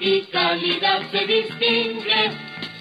y calidad se distingue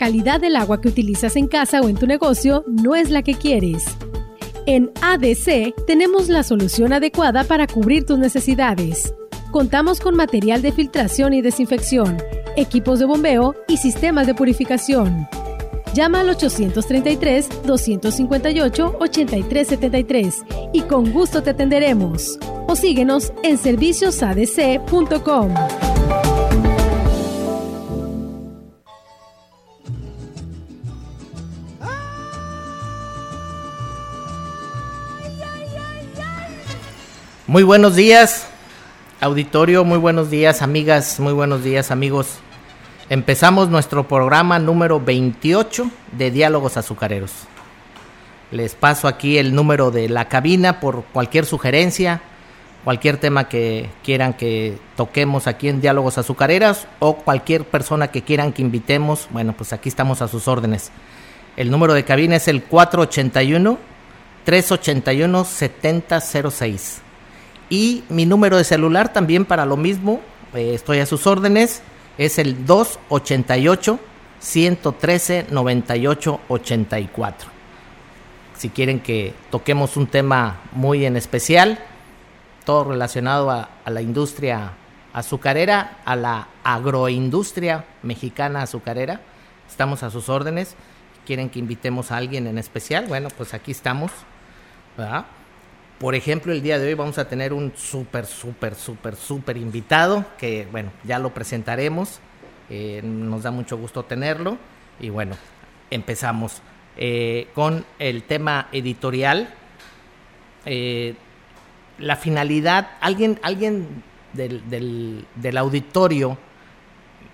Calidad del agua que utilizas en casa o en tu negocio no es la que quieres. En ADC tenemos la solución adecuada para cubrir tus necesidades. Contamos con material de filtración y desinfección, equipos de bombeo y sistemas de purificación. Llama al 833-258-8373 y con gusto te atenderemos. O síguenos en serviciosadc.com. Muy buenos días, auditorio, muy buenos días, amigas, muy buenos días, amigos. Empezamos nuestro programa número 28 de Diálogos Azucareros. Les paso aquí el número de la cabina por cualquier sugerencia, cualquier tema que quieran que toquemos aquí en Diálogos Azucareros o cualquier persona que quieran que invitemos. Bueno, pues aquí estamos a sus órdenes. El número de cabina es el 481 381 7006. Y mi número de celular también para lo mismo, eh, estoy a sus órdenes, es el 288 113 98 84. Si quieren que toquemos un tema muy en especial, todo relacionado a, a la industria azucarera, a la agroindustria mexicana azucarera, estamos a sus órdenes. ¿Quieren que invitemos a alguien en especial? Bueno, pues aquí estamos. ¿verdad? Por ejemplo, el día de hoy vamos a tener un súper, súper, súper, súper invitado que, bueno, ya lo presentaremos. Eh, nos da mucho gusto tenerlo. Y bueno, empezamos eh, con el tema editorial. Eh, la finalidad, alguien, alguien del, del, del auditorio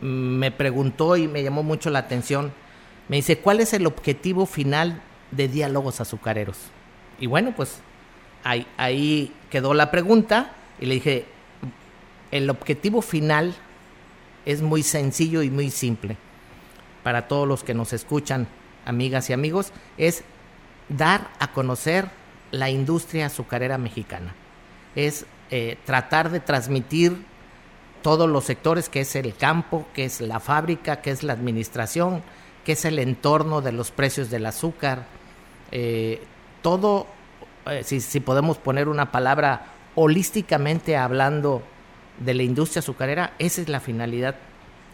me preguntó y me llamó mucho la atención. Me dice, ¿cuál es el objetivo final de Diálogos Azucareros? Y bueno, pues ahí, quedó la pregunta y le dije, el objetivo final es muy sencillo y muy simple para todos los que nos escuchan, amigas y amigos, es dar a conocer la industria azucarera mexicana. Es eh, tratar de transmitir todos los sectores, que es el campo, que es la fábrica, que es la administración, que es el entorno de los precios del azúcar, eh, todo eh, si, podemos poner una palabra holísticamente hablando de la industria azucarera, esa es la finalidad,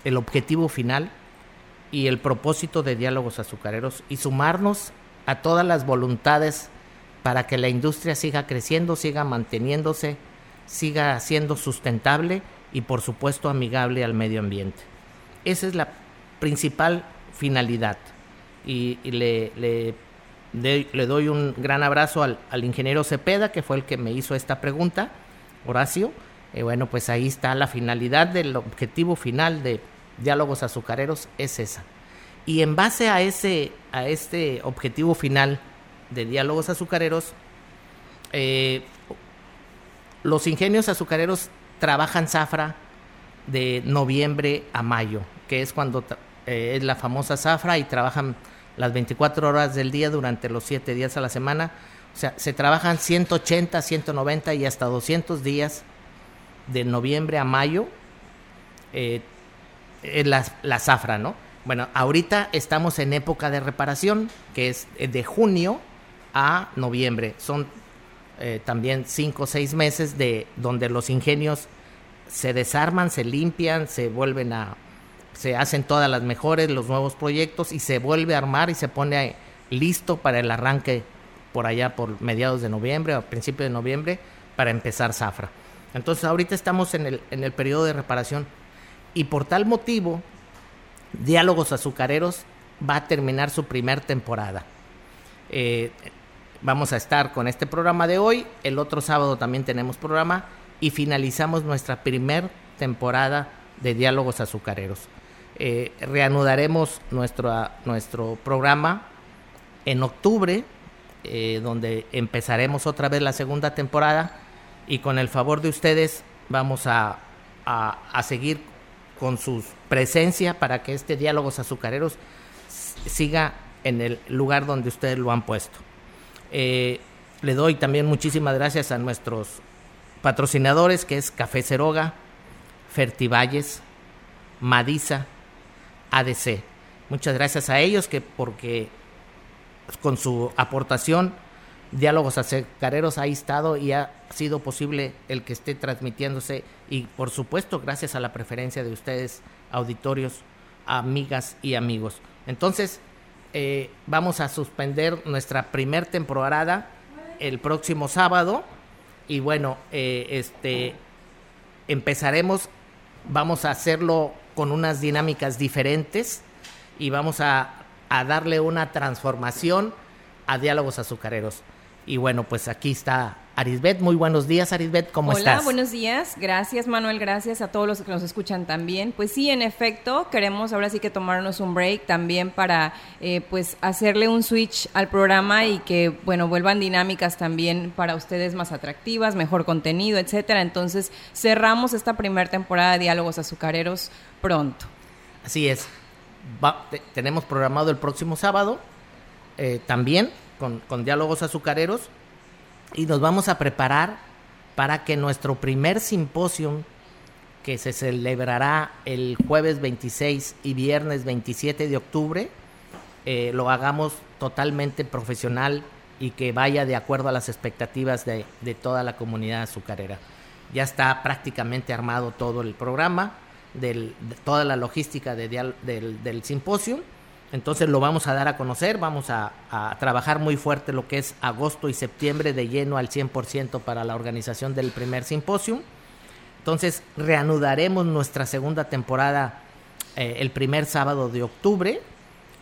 el objetivo final y el propósito de diálogos azucareros y sumarnos a todas las voluntades para que la industria siga creciendo, siga manteniéndose, siga siendo sustentable y por supuesto amigable al medio ambiente. Esa es la principal finalidad y, le, le le doy un gran abrazo al, ingeniero Cepeda, que fue el que me hizo esta pregunta, Horacio. Eh, bueno, pues ahí está la finalidad del objetivo final de Diálogos Azucareros, es esa. Y en base a, ese, a este objetivo final de Diálogos Azucareros, eh, los ingenios azucareros trabajan zafra de noviembre a mayo, que es cuando eh, es la famosa zafra y trabajan las 24 horas del día durante los 7 días a la semana. O sea, se trabajan 180, 190 y hasta 200 días de noviembre a mayo eh, la, la zafra, ¿no? Bueno, ahorita estamos en época de reparación, que es de junio a noviembre. Son eh, también cinco o seis meses de donde los ingenios se desarman, se limpian, se vuelven a, se hacen todas las mejores, los nuevos proyectos y se vuelve a armar y se pone listo para el arranque por allá por mediados de noviembre o principio de noviembre para empezar Zafra. Entonces ahorita estamos en el, en el periodo de reparación y por tal motivo Diálogos Azucareros va a terminar su primer temporada. Eh, vamos a estar con este programa de hoy, el otro sábado también tenemos programa y finalizamos nuestra primer temporada de Diálogos Azucareros. Eh, reanudaremos nuestro, nuestro programa en octubre, eh, donde empezaremos otra vez la segunda temporada y con el favor de ustedes vamos a, a seguir con su presencia para que este Diálogos Azucareros siga en el lugar donde ustedes lo han puesto. Eh, le doy también muchísimas gracias a nuestros patrocinadores, que es Café Ceroga, Fertivalles, Madisa, ADC. Muchas gracias a ellos que porque con su aportación Diálogos Azucareros ha estado y ha sido posible el que esté transmitiéndose y por supuesto gracias a la preferencia de ustedes, auditorios, amigas y amigos. Entonces, eh, vamos a suspender nuestra primer temporada el próximo sábado y bueno, eh, este empezaremos, vamos a hacerlo con unas dinámicas diferentes y vamos a, a darle una transformación a diálogos azucareros. Y bueno, pues aquí está Arisbet. Muy buenos días, Arisbet, ¿cómo estás? Hola, buenos días. Gracias, Manuel. Gracias a todos los que nos escuchan también. Pues sí, en efecto, queremos ahora sí que tomarnos un break también para eh, pues hacerle un switch al programa y que, bueno, vuelvan dinámicas también para ustedes más atractivas, mejor contenido, etcétera. Entonces, cerramos esta primera temporada de Diálogos Azucareros pronto. Así es. tenemos programado el próximo sábado eh, también con, diálogos azucareros y nos vamos a preparar para que nuestro primer simposio que se celebrará el jueves 26 y viernes 27 de octubre, eh, lo hagamos totalmente profesional y que vaya de acuerdo a las expectativas de, toda la comunidad azucarera. Ya está prácticamente armado todo el programa, de toda la logística del, del simposio entonces lo vamos a dar a conocer, vamos a, trabajar muy fuerte lo que es agosto y septiembre de lleno al 100% para la organización del primer simposio. Entonces reanudaremos nuestra segunda temporada eh, el primer sábado de octubre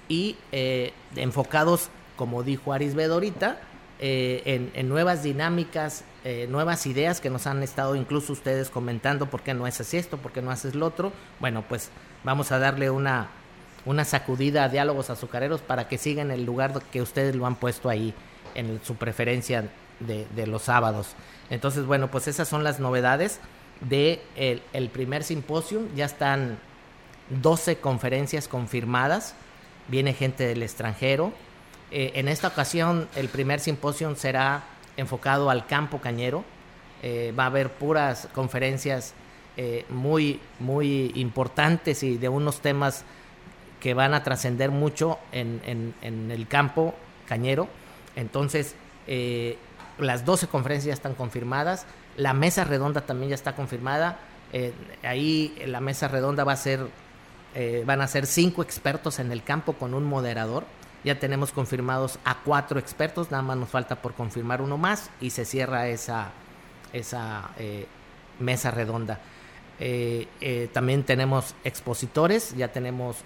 y eh, enfocados, como dijo Aris ahorita, eh, en, nuevas dinámicas, nuevas ideas que nos han estado incluso ustedes comentando, ¿por qué no haces esto? ¿Por qué no haces lo otro? Bueno, pues vamos a darle una una sacudida a diálogos azucareros para que sigan el lugar que ustedes lo han puesto ahí en su preferencia de, los sábados. Entonces, bueno, pues esas son las novedades de el, primer simposio. Ya están 12 conferencias confirmadas. Viene gente del extranjero. Eh, en esta ocasión, el primer simposio será enfocado al campo cañero. Eh, va a haber puras conferencias eh, muy, muy importantes y de unos temas que van a trascender mucho en, el campo cañero. Entonces, eh, las 12 conferencias ya están confirmadas, la mesa redonda también ya está confirmada. Eh, ahí la mesa redonda va a ser, eh, van a ser cinco expertos en el campo con un moderador. Ya tenemos confirmados a cuatro expertos, nada más nos falta por confirmar uno más y se cierra esa, esa mesa redonda. también tenemos expositores, ya tenemos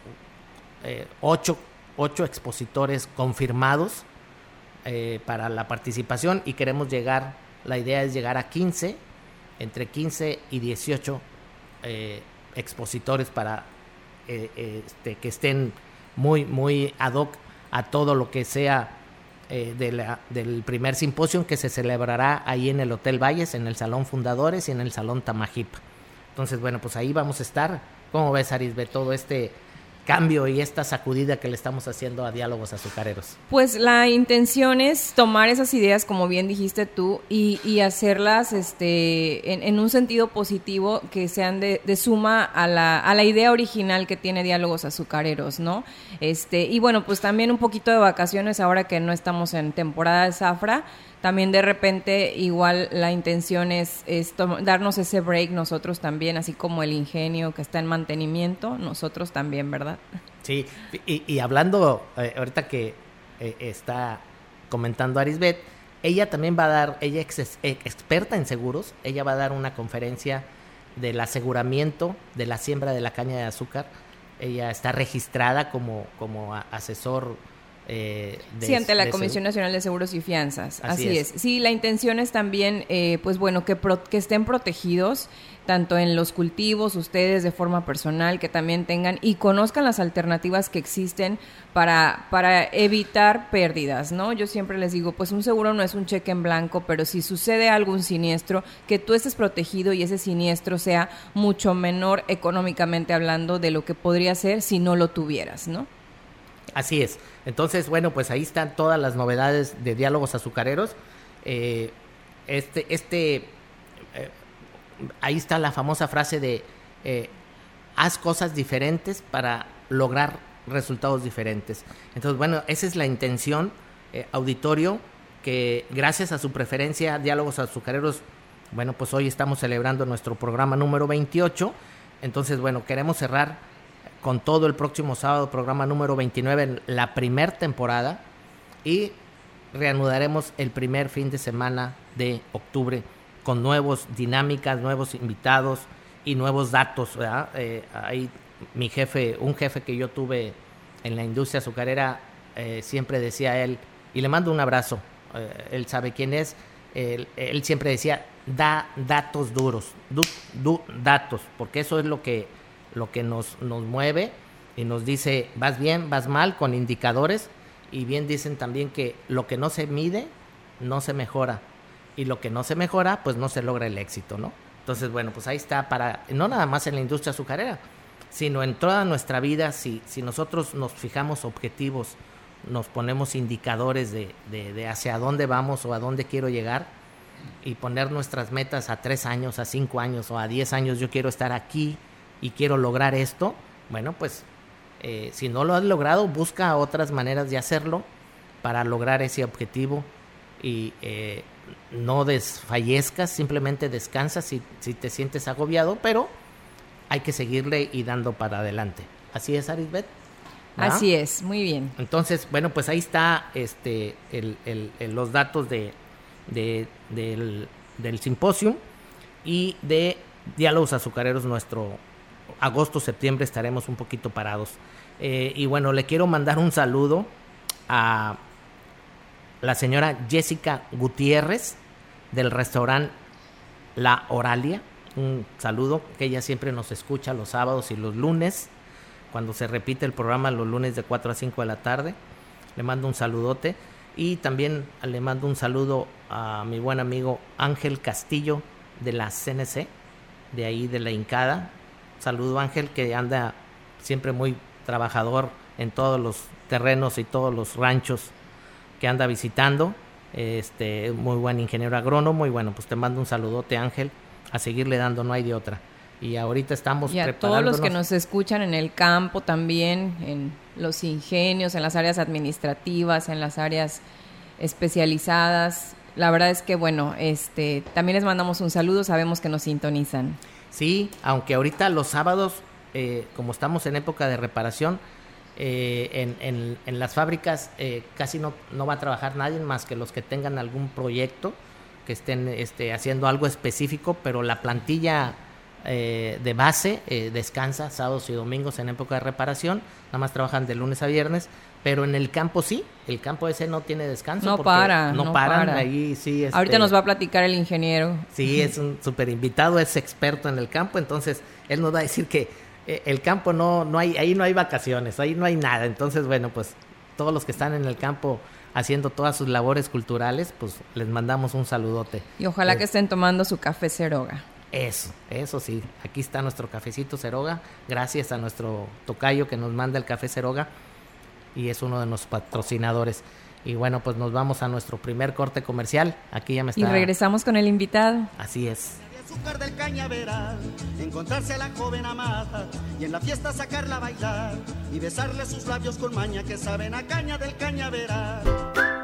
eh, ocho, expositores confirmados eh, para la participación y queremos llegar, la idea es llegar a 15, entre 15 y 18 eh, expositores para este, que estén muy, muy ad hoc a todo lo que sea del primer simposio que se celebrará ahí en el Hotel Valles, en el Salón Fundadores y en el Salón Tamajip. Entonces, bueno, pues ahí vamos a estar. ¿Cómo ves, Arisbe, todo este cambio y esta sacudida que le estamos haciendo a diálogos azucareros? Pues la intención es tomar esas ideas, como bien dijiste tú, y, y hacerlas este, en, un sentido positivo que sean de, de suma a la, a la, idea original que tiene diálogos azucareros, ¿no? Este, y bueno, pues también un poquito de vacaciones ahora que no estamos en temporada de zafra también de repente igual la intención es, darnos ese break nosotros también, así como el ingenio que está en mantenimiento, nosotros también, ¿verdad? Sí, y, hablando, eh, ahorita que eh, está comentando Arisbet, ella también va a dar, ella es experta en seguros, ella va a dar una conferencia del aseguramiento de la siembra de la caña de azúcar. Ella está registrada como, como asesor eh, sí, ante la Comisión Nacional de Seguros y Fianzas. Así, es. Sí, la intención es también, eh, pues bueno, que, que estén protegidos tanto en los cultivos, ustedes de forma personal, que también tengan y conozcan las alternativas que existen para, para evitar pérdidas, ¿no? Yo siempre les digo, pues un seguro no es un cheque en blanco, pero si sucede algún siniestro, que tú estés protegido y ese siniestro sea mucho menor económicamente hablando de lo que podría ser si no lo tuvieras, ¿no? Así es. Entonces, bueno, pues ahí están todas las novedades de diálogos azucareros. Eh, este, este, eh, ahí está la famosa frase de eh, haz cosas diferentes para lograr resultados diferentes. Entonces, bueno, esa es la intención, auditorio, que gracias a su preferencia, diálogos azucareros, bueno, pues hoy estamos celebrando nuestro programa número 28. Entonces, bueno, queremos cerrar con todo el próximo sábado, programa número 29 en la primer temporada y reanudaremos el primer fin de semana de octubre con nuevos dinámicas, nuevos invitados y nuevos datos. Eh, ahí mi jefe, un jefe que yo tuve en la industria azucarera, eh, siempre decía él, y le mando un abrazo, eh, él sabe quién es, él, siempre decía, da datos duros, datos, porque eso es lo que lo que nos, nos mueve y nos dice, vas bien, vas mal, con indicadores. Y bien dicen también que lo que no se mide, no se mejora. Y lo que no se mejora, pues no se logra el éxito, ¿no? Entonces, bueno, pues ahí está para, no nada más en la industria azucarera, sino en toda nuestra vida, si, si nosotros nos fijamos objetivos, nos ponemos indicadores de, de, de hacia dónde vamos o a dónde quiero llegar, y poner nuestras metas a tres años, a cinco años o a diez años, yo quiero estar aquí, y quiero lograr esto, bueno, pues eh, si no lo has logrado, busca otras maneras de hacerlo para lograr ese objetivo y eh, no desfallezcas, simplemente descansa si, si te sientes agobiado, pero hay que seguirle y dando para adelante. Así es, Arisbet. Así es, muy bien. Entonces, bueno, pues ahí está este, el, los datos de, del, del simposio y de Diálogos Azucareros, nuestro agosto, septiembre estaremos un poquito parados. Eh, y bueno, le quiero mandar un saludo a la señora Jessica Gutiérrez del restaurante La Oralia. Un saludo, que ella siempre nos escucha los sábados y los lunes, cuando se repite el programa los lunes de 4 a 5 de la tarde. Le mando un saludote. Y también le mando un saludo a mi buen amigo Ángel Castillo de la CNC, de ahí de la Incada, Saludo Ángel, que anda siempre muy trabajador en todos los terrenos y todos los ranchos que anda visitando. Este, muy buen ingeniero agrónomo y bueno, pues te mando un saludote Ángel, a seguirle dando, no hay de otra. Y ahorita estamos y a todos los que nos escuchan en el campo también, en los ingenios, en las áreas administrativas, en las áreas especializadas. La verdad es que bueno, este, también les mandamos un saludo, sabemos que nos sintonizan. Sí, aunque ahorita los sábados, eh, como estamos en época de reparación, eh, en, en, las fábricas eh, casi no, no va a trabajar nadie más que los que tengan algún proyecto, que estén este, haciendo algo específico, pero la plantilla de base descansa sábados y domingos en época de reparación, nada más trabajan de lunes a viernes, pero en el campo sí, el campo ese no tiene descanso. No para. No, paran, ahí sí. Este, Ahorita nos va a platicar el ingeniero. Sí, es un súper invitado, es experto en el campo, entonces él nos va a decir que eh, el campo no, no hay, ahí no hay vacaciones, ahí no hay nada. Entonces, bueno, pues todos los que están en el campo haciendo todas sus labores culturales, pues les mandamos un saludote. Y ojalá que estén tomando su café ceroga. Eso, eso sí. Aquí está nuestro cafecito Ceroga. Gracias a nuestro tocayo que nos manda el café Ceroga. Y es uno de nuestros patrocinadores. Y bueno, pues nos vamos a nuestro primer corte comercial. Aquí ya me está. Y regresamos con el invitado. Así es. azúcar del cañaveral, encontrarse a la joven amada y en la fiesta sacarla a bailar y besarle sus labios con maña que saben a caña del cañaveral.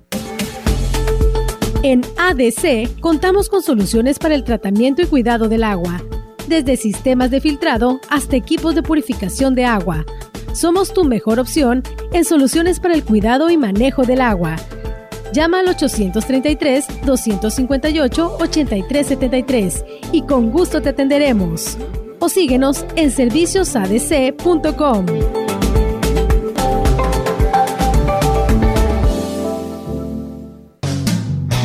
En ADC contamos con soluciones para el tratamiento y cuidado del agua, desde sistemas de filtrado hasta equipos de purificación de agua. Somos tu mejor opción en soluciones para el cuidado y manejo del agua. Llama al 833-258-8373 y con gusto te atenderemos. O síguenos en serviciosadc.com.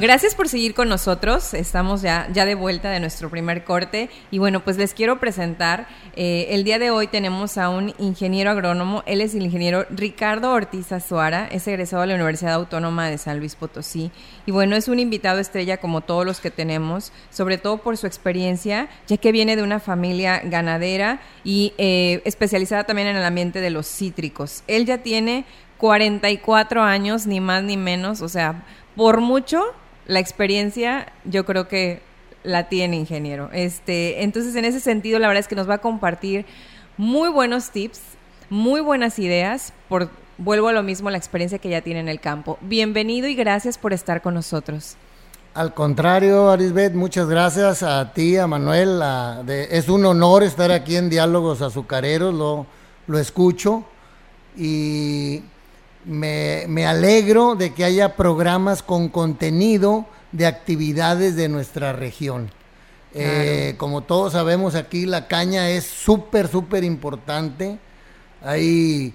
Gracias por seguir con nosotros. Estamos ya, ya de vuelta de nuestro primer corte. Y bueno, pues les quiero presentar. eh, el día de hoy tenemos a un ingeniero agrónomo. Él es el ingeniero Ricardo Ortiz Azuara. Es egresado de la Universidad Autónoma de San Luis Potosí. Y bueno, es un invitado estrella como todos los que tenemos, sobre todo por su experiencia, ya que viene de una familia ganadera y eh, especializada también en el ambiente de los cítricos. Él ya tiene 44 años, ni más ni menos. O sea, por mucho la experiencia yo creo que la tiene ingeniero. Este, entonces en ese sentido la verdad es que nos va a compartir muy buenos tips, muy buenas ideas por vuelvo a lo mismo la experiencia que ya tiene en el campo. Bienvenido y gracias por estar con nosotros. Al contrario, Arisbet, muchas gracias a ti, a Manuel. es un honor estar aquí en Diálogos Azucareros, lo, lo escucho y me, me alegro de que haya programas con contenido de actividades de nuestra región. Eh, como todos sabemos aquí, la caña es súper, súper importante. Hay,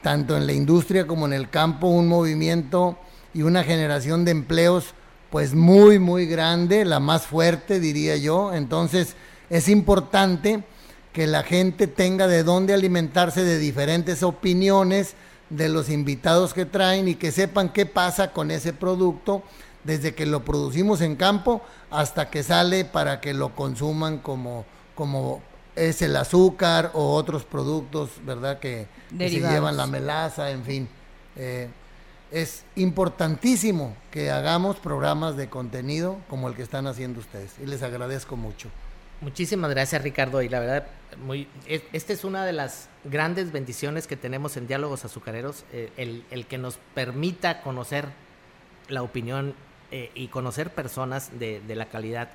tanto en la industria como en el campo, un movimiento y una generación de empleos pues muy, muy grande, la más fuerte, diría yo. Entonces, es importante que la gente tenga de dónde alimentarse de diferentes opiniones de los invitados que traen y que sepan qué pasa con ese producto desde que lo producimos en campo hasta que sale para que lo consuman como, como es el azúcar o otros productos, ¿verdad? Que, que se llevan la melaza, en fin. Eh, es importantísimo que hagamos programas de contenido como el que están haciendo ustedes y les agradezco mucho. Muchísimas gracias Ricardo y la verdad, muy, es- esta es una de las grandes bendiciones que tenemos en Diálogos Azucareros, eh, el, el que nos permita conocer la opinión eh, y conocer personas de, de la calidad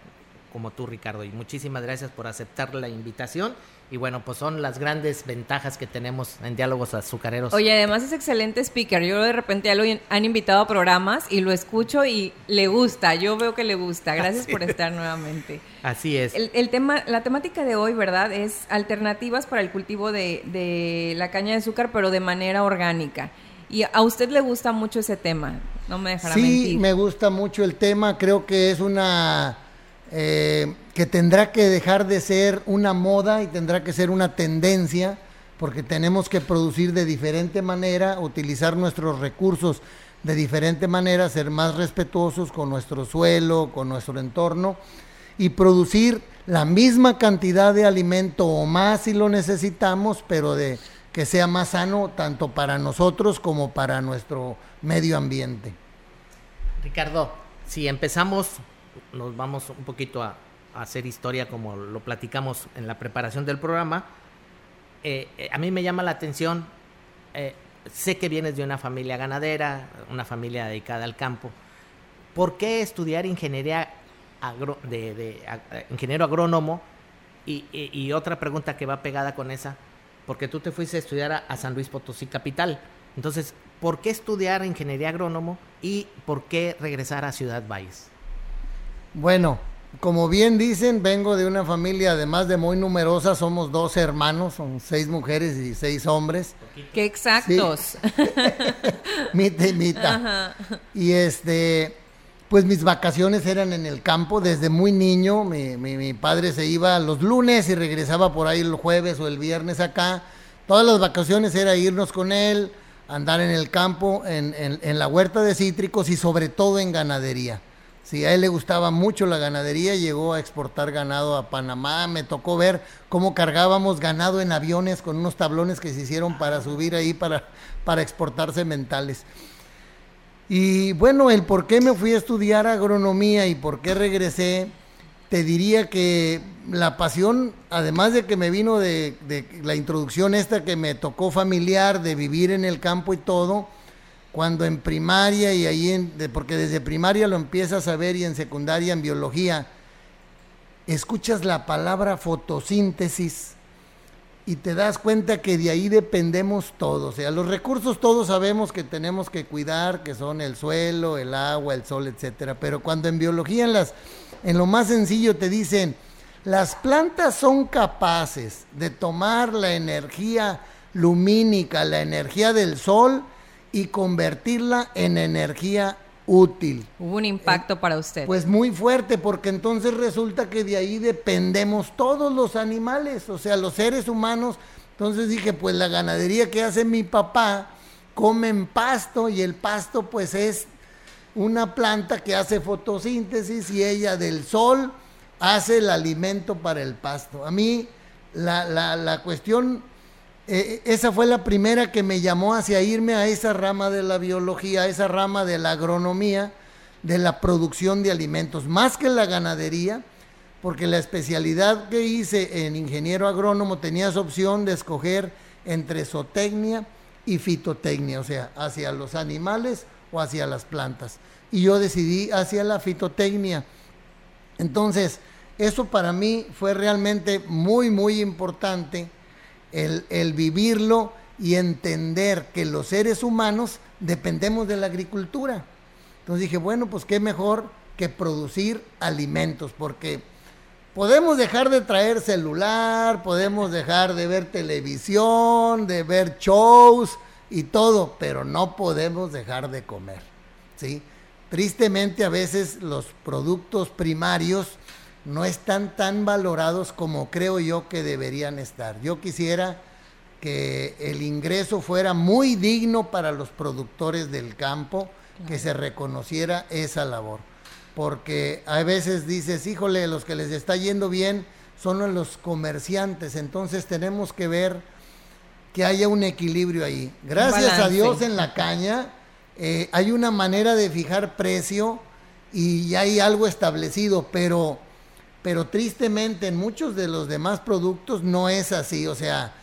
como tú Ricardo y muchísimas gracias por aceptar la invitación y bueno pues son las grandes ventajas que tenemos en Diálogos Azucareros. Oye, además es excelente speaker. Yo de repente ya lo han invitado a programas y lo escucho y le gusta. Yo veo que le gusta. Gracias por estar nuevamente. Así es. El, el tema, la temática de hoy, ¿verdad? Es alternativas para el cultivo de, de la caña de azúcar, pero de manera orgánica. Y a usted le gusta mucho ese tema, no me dejará sí, mentir. me gusta mucho el tema, creo que es una... Eh, que tendrá que dejar de ser una moda y tendrá que ser una tendencia, porque tenemos que producir de diferente manera, utilizar nuestros recursos de diferente manera, ser más respetuosos con nuestro suelo, con nuestro entorno y producir la misma cantidad de alimento o más si lo necesitamos, pero de que sea más sano tanto para nosotros como para nuestro medio ambiente. Ricardo, si empezamos, nos vamos un poquito a, hacer historia como lo platicamos en la preparación del programa. Eh, eh, a mí me llama la atención, eh, sé que vienes de una familia ganadera, una familia dedicada al campo. ¿Por qué estudiar ingeniería agro- agrónomo? Y otra pregunta que va pegada con esa, porque tú te fuiste a estudiar a, a San Luis Potosí Capital. Entonces, ¿por qué estudiar ingeniería agrónomo y por qué regresar a Ciudad Valles? Bueno, como bien dicen, vengo de una familia además de muy numerosa, somos dos hermanos, son seis mujeres y seis hombres. Qué exactos. mita y mita. Y este, pues mis vacaciones eran en el campo desde muy niño. Mi, mi- mi padre se iba los lunes y regresaba por ahí el jueves o el viernes acá. Todas las vacaciones era irnos con él, andar en el campo, en, en- en la huerta de cítricos y sobre todo en ganadería. Sí, a él le gustaba mucho la ganadería, llegó a exportar ganado a Panamá, me tocó ver cómo cargábamos ganado en aviones con unos tablones que se hicieron para subir ahí para, para exportar sementales. Y bueno, el por qué me fui a estudiar agronomía y por qué regresé, te diría que la pasión, además de que me vino de, de la introducción esta que me tocó familiar, de vivir en el campo y todo, cuando en primaria y ahí, en, porque desde primaria lo empiezas a ver y en secundaria en biología, escuchas la palabra fotosíntesis y te das cuenta que de ahí dependemos todos. O sea, los recursos todos sabemos que tenemos que cuidar, que son el suelo, el agua, el sol, etcétera. Pero cuando en biología, en, las, en lo más sencillo, te dicen, las plantas son capaces de tomar la energía lumínica, la energía del sol, y convertirla en energía útil. Hubo un impacto para usted. Pues muy fuerte, porque entonces resulta que de ahí dependemos todos los animales, o sea, los seres humanos. Entonces dije, pues la ganadería que hace mi papá, comen pasto y el pasto pues es una planta que hace fotosíntesis y ella del sol hace el alimento para el pasto. A mí la, la, la cuestión, eh, esa fue la primera que me llamó hacia irme a esa rama de la biología, a esa rama de la agronomía, de la producción de alimentos, más que la ganadería, porque la especialidad que hice en ingeniero agrónomo tenías opción de escoger entre zootecnia y fitotecnia, o sea, hacia los animales o hacia las plantas. Y yo decidí hacia la fitotecnia. Entonces, eso para mí fue realmente muy, muy importante, el, vivirlo y entender que los seres humanos dependemos de la agricultura. Entonces dije, bueno, pues qué mejor que producir alimentos, porque podemos dejar de traer celular, podemos dejar de ver televisión, de ver shows y todo, pero no podemos dejar de comer, ¿sí? Tristemente a veces los productos primarios no están tan valorados como creo yo que deberían estar. Yo quisiera que el ingreso fuera muy digno para los productores del campo, que se reconociera esa labor. Porque a veces dices, híjole, los que les está yendo bien son los comerciantes, entonces tenemos que ver que haya un equilibrio ahí. Gracias a. Dios en la caña eh, hay una manera de fijar precio y ya hay algo establecido, pero, pero tristemente en muchos de los demás productos no es así, o sea,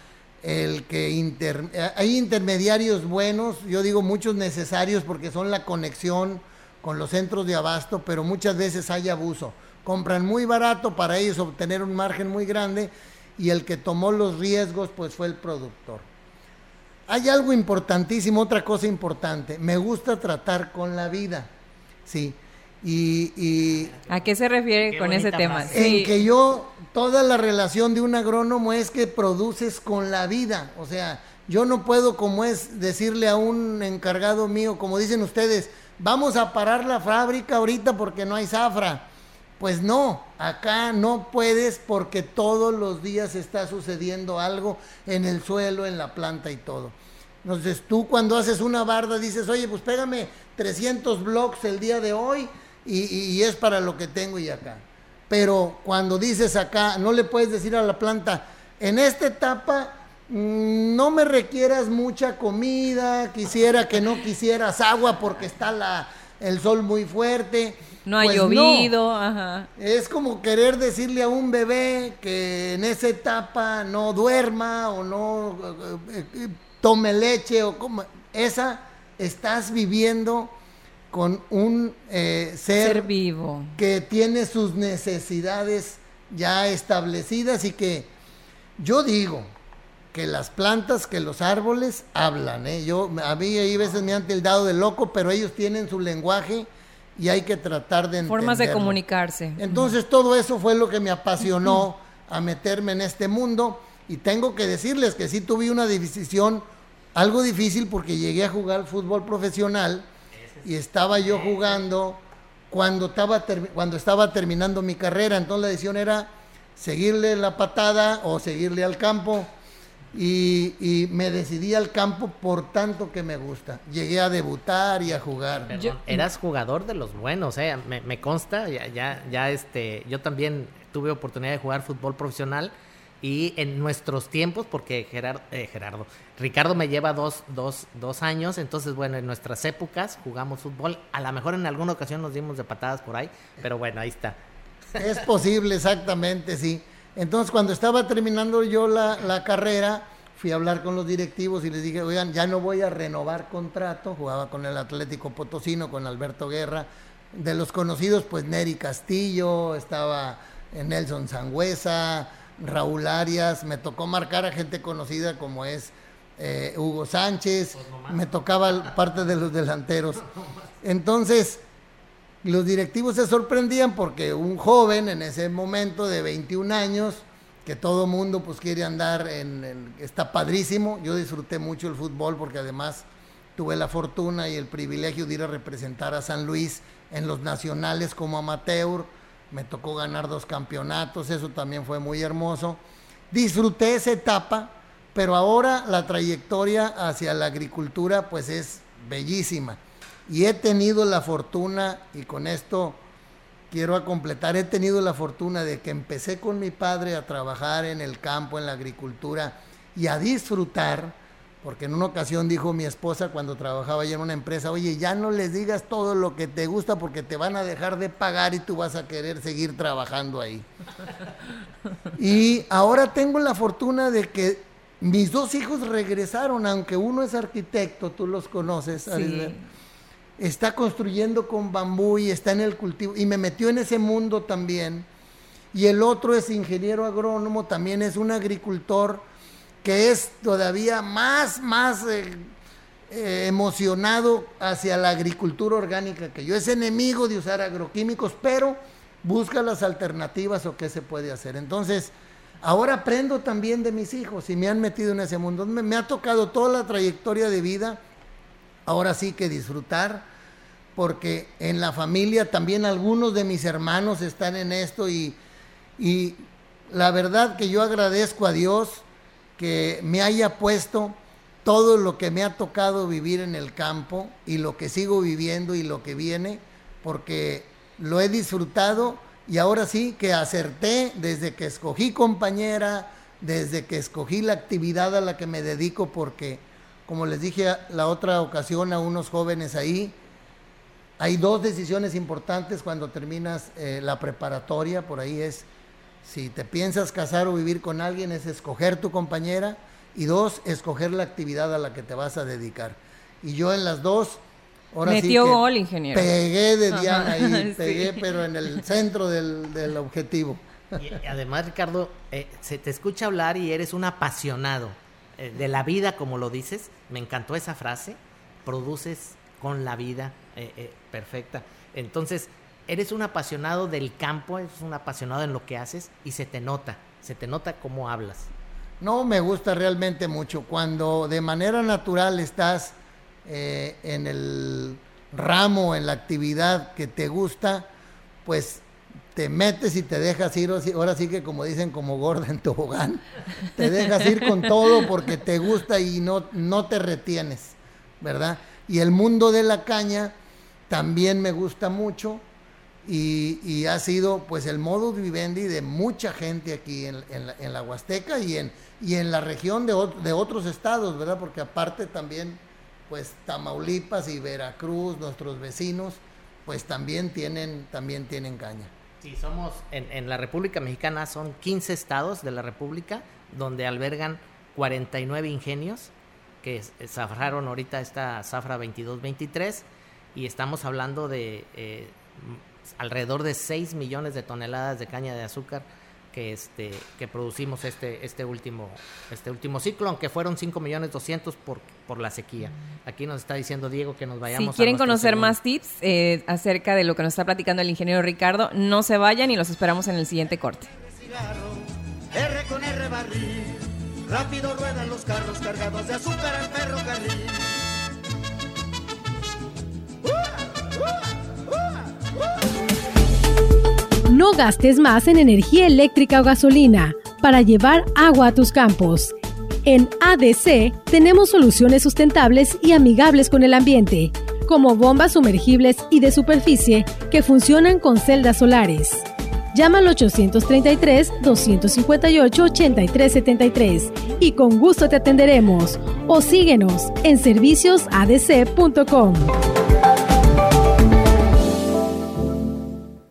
el que inter- eh, hay intermediarios buenos, yo digo muchos necesarios porque son la conexión con los centros de abasto, pero muchas veces hay abuso. Compran muy barato para ellos obtener un margen muy grande y el que tomó los riesgos pues fue el productor. Hay algo importantísimo, otra cosa importante. Me gusta tratar con la vida, sí. Y, y ¿A qué se refiere Qué con ese tema? frase. en que yo, toda la relación de un agrónomo es que produces con la vida. O sea, Yo no puedo, como es, decirle a un encargado mío, como dicen ustedes, vamos a parar la fábrica ahorita porque no hay zafra. Pues no, acá no puedes porque todos los días está sucediendo algo en el suelo, en la planta y todo. Entonces tú cuando haces una barda dices, oye, pues pégame 300 blocks el día de hoy y, y es para lo que tengo y acá. Pero cuando dices acá, no le puedes decir a la planta, en esta etapa mm, no me requieras mucha comida, quisiera que no quisieras agua porque está la, el sol muy fuerte. No ha Pues llovido, ajá. Es como querer decirle a un bebé que en esa etapa no duerma o no eh, eh, tome leche o como esa estás viviendo con un eh, ser, Ser vivo. que tiene sus necesidades ya establecidas y que yo digo que las plantas, que los árboles hablan, ¿eh? Yo, a mí ahí a veces me han tildado de loco, pero ellos tienen su lenguaje y hay que tratar de Formas de entenderlo. comunicarse. Entonces todo eso fue lo que me apasionó a meterme en este mundo y tengo que decirles que sí tuve una decisión algo difícil porque llegué a jugar fútbol profesional y estaba yo jugando cuando estaba, cuando estaba terminando mi carrera, entonces la decisión era seguirle la patada o seguirle al campo y, y me decidí al campo por tanto que me gusta. Llegué a debutar y a jugar. Perdón, Yo- eras jugador de los buenos, eh, me, me consta, ya, ya, ya este, yo también tuve oportunidad de jugar fútbol profesional y en nuestros tiempos, porque Gerardo, Gerardo Ricardo me lleva dos, dos, dos años, entonces bueno, en nuestras épocas jugamos fútbol, a lo mejor en alguna ocasión nos dimos de patadas por ahí, pero bueno, ahí está. Es posible, exactamente, sí. Entonces, cuando estaba terminando yo la, la carrera, fui a hablar con los directivos y les dije, oigan, ya no voy a renovar contrato. Jugaba con el Atlético Potosino, con Alberto Guerra. De los conocidos, pues Neri Castillo, estaba eh, Nelson Sangüesa, Raúl Arias. Me tocó marcar a gente conocida como es eh, Hugo Sánchez. Me tocaba parte de los delanteros. Entonces, los directivos se sorprendían porque un joven en ese momento de 21 años, que todo mundo pues quiere andar en, en- está padrísimo. Yo disfruté mucho el fútbol porque además tuve la fortuna y el privilegio de ir a representar a San Luis en los nacionales como amateur. Me tocó ganar dos campeonatos, eso también fue muy hermoso. Disfruté esa etapa, pero ahora la trayectoria hacia la agricultura pues es bellísima. Y he tenido la fortuna, y con esto quiero completar, he tenido la fortuna de que empecé con mi padre a trabajar en el campo, en la agricultura y a disfrutar, porque en una ocasión dijo mi esposa cuando trabajaba ya en una empresa, oye, ya no les digas todo lo que te gusta porque te van a dejar de pagar y tú vas a querer seguir trabajando ahí. Y ahora tengo la fortuna de que mis dos hijos regresaron, aunque uno es arquitecto, tú los conoces, Arisbet está construyendo con bambú y está en el cultivo y me metió en ese mundo también. Y el otro es ingeniero agrónomo, también es un agricultor que es todavía más, más eh, eh, emocionado hacia la agricultura orgánica que yo. Es enemigo de usar agroquímicos, pero busca las alternativas o qué se puede hacer. Entonces, ahora aprendo también de mis hijos y me han metido en ese mundo. Me, me ha tocado toda la trayectoria de vida ahora sí que disfrutar, porque en la familia también algunos de mis hermanos están en esto y, y la verdad que yo agradezco a Dios que me haya puesto todo lo que me ha tocado vivir en el campo y lo que sigo viviendo y lo que viene, porque lo he disfrutado y ahora sí que acerté desde que escogí compañera, desde que escogí la actividad a la que me dedico, porque como les dije la otra ocasión a unos jóvenes ahí, hay dos decisiones importantes cuando terminas eh, la preparatoria, por ahí es si te piensas casar o vivir con alguien, es escoger tu compañera y dos, escoger la actividad a la que te vas a dedicar. Y yo en las dos, ahora sí Metió que gol, ingeniero. Pegué de Ajá, Diana ahí, sí. pegué pero en el centro del, del objetivo. Y, y además, Ricardo, eh, se te escucha hablar y eres un apasionado eh, de la vida, como lo dices. Me encantó esa frase. Produces con la vida eh, eh, perfecta. Entonces, eres un apasionado del campo, eres un apasionado en lo que haces y se te nota, se te nota cómo hablas. no me gusta realmente mucho. Cuando de manera natural estás eh, en el ramo, en la actividad que te gusta, pues te metes y te dejas ir, ahora sí que como dicen, como gorda en tobogán, te dejas ir con todo porque te gusta y no, no te retienes, ¿verdad? Y el mundo de la caña también me gusta mucho y, ha sido pues el modus vivendi de mucha gente aquí en, la, Huasteca y en, y en la región de, de otros estados, ¿verdad? Porque aparte también pues Tamaulipas y Veracruz, nuestros vecinos, pues también tienen, también tienen caña. Sí, somos, en, la República Mexicana son 15 estados de la República donde albergan 49 ingenios que zafraron ahorita esta zafra 22-23 y estamos hablando de eh, alrededor de 6 millones de toneladas de caña de azúcar que este que producimos este este último este último ciclo aunque fueron 5 millones 200 por por la sequía. Aquí nos está diciendo Diego que nos vayamos si quieren conocer más tips eh, acerca de lo que nos está platicando el ingeniero Ricardo no se vayan y los esperamos en el siguiente corte. R con R rápido ruedan los carros cargados de azúcar al ferrocarril No gastes más en energía eléctrica o gasolina para llevar agua a tus campos. En ADC tenemos soluciones sustentables y amigables con el ambiente, como bombas sumergibles y de superficie que funcionan con celdas solares. Llama al 833-258-8373 y con gusto te atenderemos o síguenos en serviciosadc.com.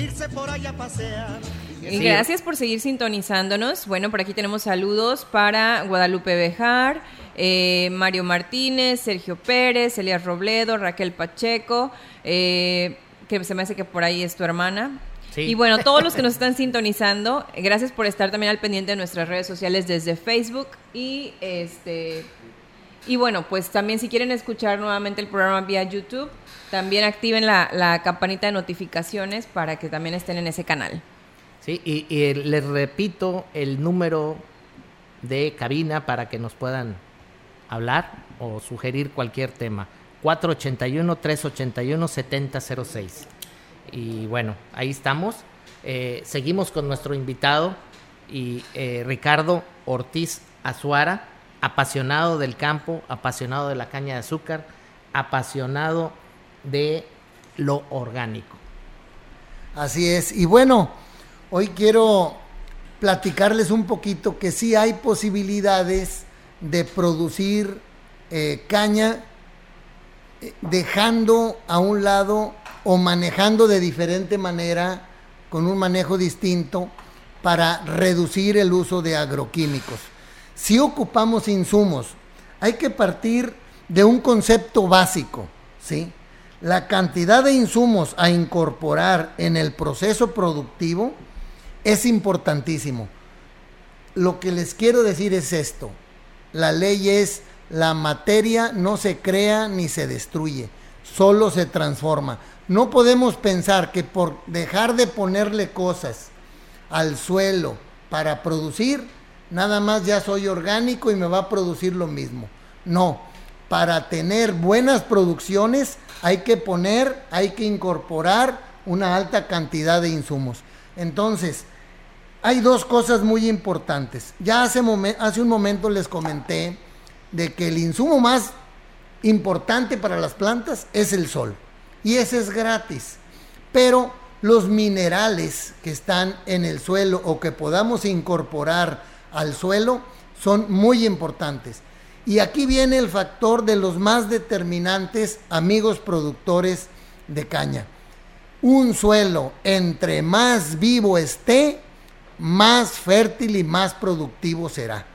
Salirse por allá a pasear. Gracias por seguir sintonizándonos. Bueno, por aquí tenemos saludos para Guadalupe Bejar, eh, Mario Martínez, Sergio Pérez, Elías Robledo, Raquel Pacheco, eh, que se me hace que por ahí es tu hermana. Y bueno, todos los que nos están sintonizando, gracias por estar también al pendiente de nuestras redes sociales desde Facebook y este y bueno, pues también si quieren escuchar nuevamente el programa vía YouTube, también activen la, campanita de notificaciones para que también estén en ese canal. Sí, y, les repito el número de cabina para que nos puedan hablar o sugerir cualquier tema. 481-381-7006. Y bueno, ahí estamos. Eh, seguimos con nuestro invitado y eh, Ricardo Ortiz Azuara, apasionado del campo, apasionado de la caña de azúcar, apasionado de lo orgánico. Así es. Y bueno, hoy quiero platicarles un poquito que sí hay posibilidades de producir eh, caña eh, dejando a un lado o manejando de diferente manera, con un manejo distinto, para reducir el uso de agroquímicos. Si ocupamos insumos, hay que partir de un concepto básico, ¿sí? La cantidad de insumos a incorporar en el proceso productivo es importantísimo. Lo que les quiero decir es esto. La ley es la materia no se crea ni se destruye, solo se transforma. No podemos pensar que por dejar de ponerle cosas al suelo para producir, nada más ya soy orgánico y me va a producir lo mismo. No, para tener buenas producciones hay que poner, hay que incorporar una alta cantidad de insumos. Entonces, hay dos cosas muy importantes. Ya hace, un momento les comenté de que el insumo más importante para las plantas es el sol. Y ese es gratis. Pero los minerales que están en el suelo o que podamos incorporar al suelo son muy importantes. Y aquí viene el factor de los más determinantes amigos productores de caña. Un suelo entre más vivo esté, más fértil y más productivo será.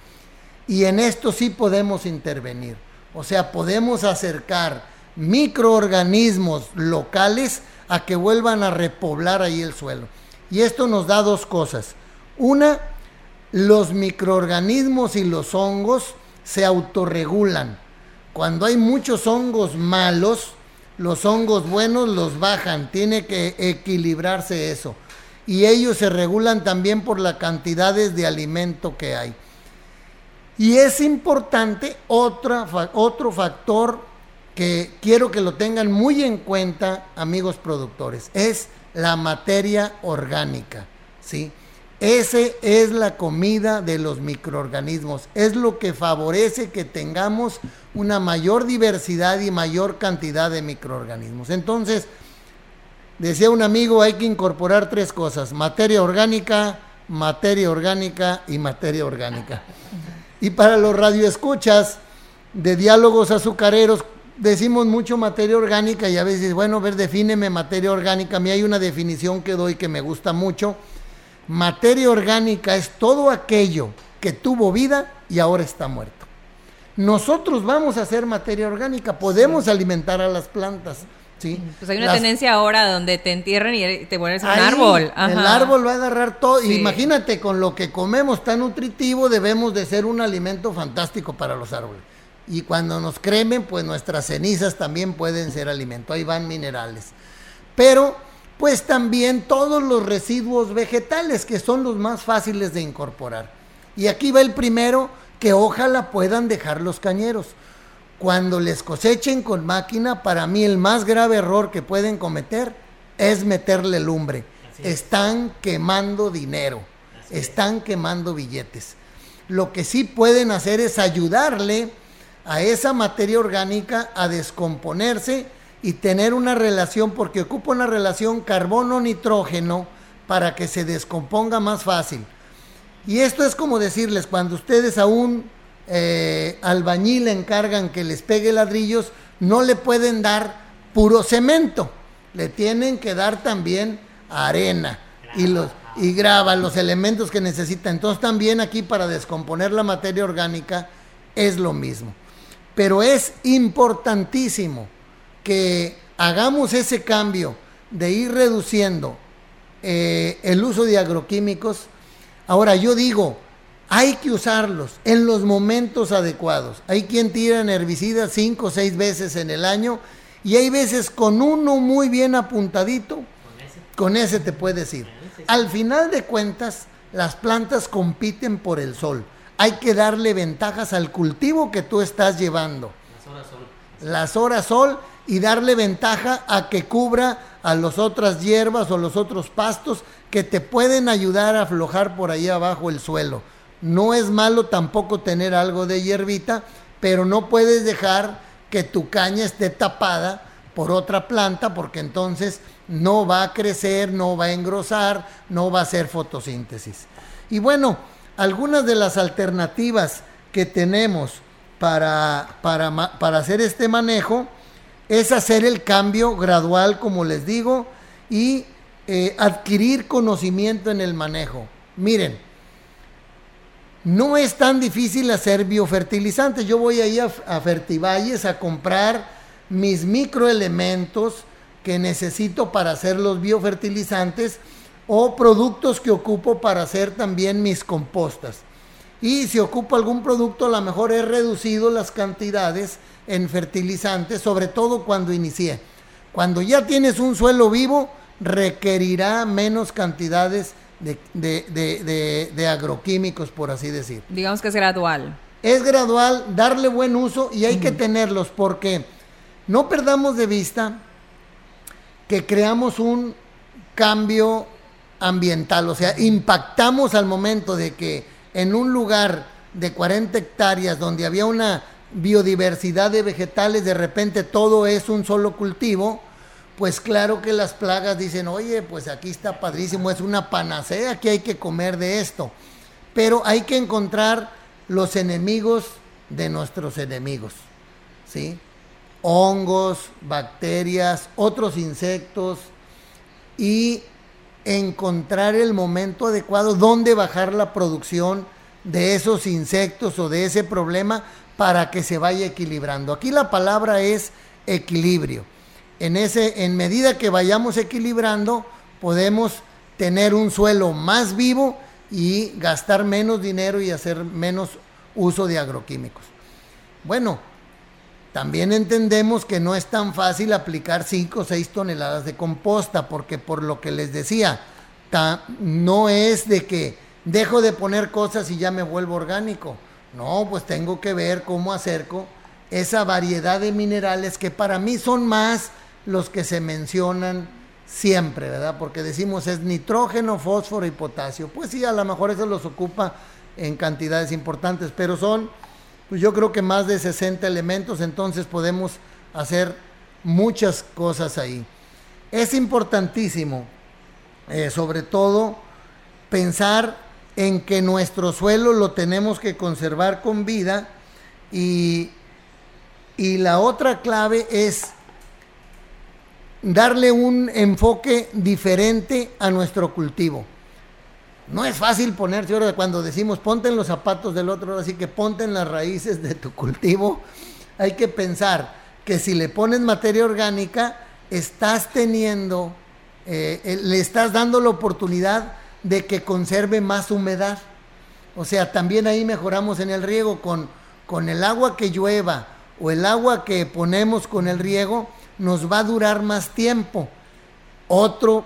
Y en esto sí podemos intervenir. O sea, podemos acercar microorganismos locales a que vuelvan a repoblar ahí el suelo. Y esto nos da dos cosas. Una, los microorganismos y los hongos se autorregulan. Cuando hay muchos hongos malos, los hongos buenos los bajan, tiene que equilibrarse eso. Y ellos se regulan también por las cantidades de alimento que hay. Y es importante otra, otro factor que quiero que lo tengan muy en cuenta, amigos productores, es la materia orgánica, ¿sí? Ese es la comida de los microorganismos. Es lo que favorece que tengamos una mayor diversidad y mayor cantidad de microorganismos. Entonces, decía un amigo, hay que incorporar tres cosas, materia orgánica, materia orgánica y materia orgánica. Y para los radioescuchas de diálogos azucareros, decimos mucho materia orgánica y a veces, bueno, ver, defíneme materia orgánica. A mí hay una definición que doy que me gusta mucho Materia orgánica es todo aquello que tuvo vida y ahora está muerto. Nosotros vamos a hacer materia orgánica, podemos alimentar a las plantas. ¿sí? Pues hay una tendencia ahora donde te entierran y te vuelves un árbol. El árbol va a agarrar todo. Imagínate, con lo que comemos tan nutritivo, debemos de ser un alimento fantástico para los árboles. Y cuando nos cremen, pues nuestras cenizas también pueden ser alimento. Ahí van minerales. Pero pues también todos los residuos vegetales que son los más fáciles de incorporar. Y aquí va el primero que ojalá puedan dejar los cañeros. Cuando les cosechen con máquina, para mí el más grave error que pueden cometer es meterle lumbre. Están quemando dinero, están quemando billetes. Lo que sí pueden hacer es ayudarle a esa materia orgánica a descomponerse y tener una relación, porque ocupa una relación carbono-nitrógeno para que se descomponga más fácil. Y esto es como decirles, cuando ustedes a un eh, albañil le encargan que les pegue ladrillos, no le pueden dar puro cemento, le tienen que dar también arena y los y graba los elementos que necesita. Entonces también aquí para descomponer la materia orgánica es lo mismo. Pero es importantísimo que hagamos ese cambio de ir reduciendo eh, el uso de agroquímicos, ahora yo digo, hay que usarlos en los momentos adecuados. Hay quien tira en herbicidas cinco o seis veces en el año y hay veces con uno muy bien apuntadito, con ese, te puedes ir. Al final de cuentas, las plantas compiten por el sol. Hay que darle ventajas al cultivo que tú estás llevando. Las horas sol. Las horas sol y darle ventaja a que cubra a las otras hierbas o los otros pastos que te pueden ayudar a aflojar por ahí abajo el suelo. No es malo tampoco tener algo de hierbita, pero no puedes dejar que tu caña esté tapada por otra planta porque entonces no va a crecer, no va a engrosar, no va a hacer fotosíntesis. Y bueno, algunas de las alternativas que tenemos para, para, para hacer este manejo, es hacer el cambio gradual, como les digo, y eh, adquirir conocimiento en el manejo. Miren, no es tan difícil hacer biofertilizantes. Yo voy ahí a, a a comprar mis microelementos que necesito para hacer los biofertilizantes o productos que ocupo para hacer también mis compostas. Y si ocupo algún producto, a lo mejor he reducido las cantidades en fertilizantes, sobre todo cuando inicié. Cuando ya tienes un suelo vivo, requerirá menos cantidades de, agroquímicos, por así decir. Digamos que es gradual. Es gradual, darle buen uso y hay que tenerlos porque no perdamos de vista que creamos un cambio ambiental, o sea, impactamos al momento de que en un lugar de 40 hectáreas donde había una biodiversidad de vegetales, de repente todo es un solo cultivo, pues claro que las plagas dicen, oye, pues aquí está padrísimo, es una panacea que hay que comer de esto. Pero hay que encontrar los enemigos de nuestros enemigos, ¿sí? Hongos, bacterias, otros insectos y encontrar el momento adecuado donde bajar la producción de esos insectos o de ese problema para que se vaya equilibrando. Aquí la palabra es equilibrio. En, ese, en medida que vayamos equilibrando, podemos tener un suelo más vivo y gastar menos dinero y hacer menos uso de agroquímicos. Bueno, también entendemos que no es tan fácil aplicar 5 o 6 toneladas de composta, porque por lo que les decía, no es de que dejo de poner cosas y ya me vuelvo orgánico. No, pues tengo que ver cómo acerco esa variedad de minerales que para mí son más los que se mencionan siempre, ¿verdad? Porque decimos es nitrógeno, fósforo y potasio. Pues sí, a lo mejor eso los ocupa en cantidades importantes, pero son, pues yo creo que más de 60 elementos, entonces podemos hacer muchas cosas ahí. Es importantísimo, eh, sobre todo, pensar en que nuestro suelo lo tenemos que conservar con vida y, y la otra clave es darle un enfoque diferente a nuestro cultivo. No es fácil ponerse ahora cuando decimos ponte en los zapatos del otro, así que ponte en las raíces de tu cultivo. Hay que pensar que si le pones materia orgánica, estás teniendo, eh, eh, le estás dando la oportunidad de que conserve más humedad. O sea, también ahí mejoramos en el riego con, con el agua que llueva o el agua que ponemos con el riego, nos va a durar más tiempo. Otro,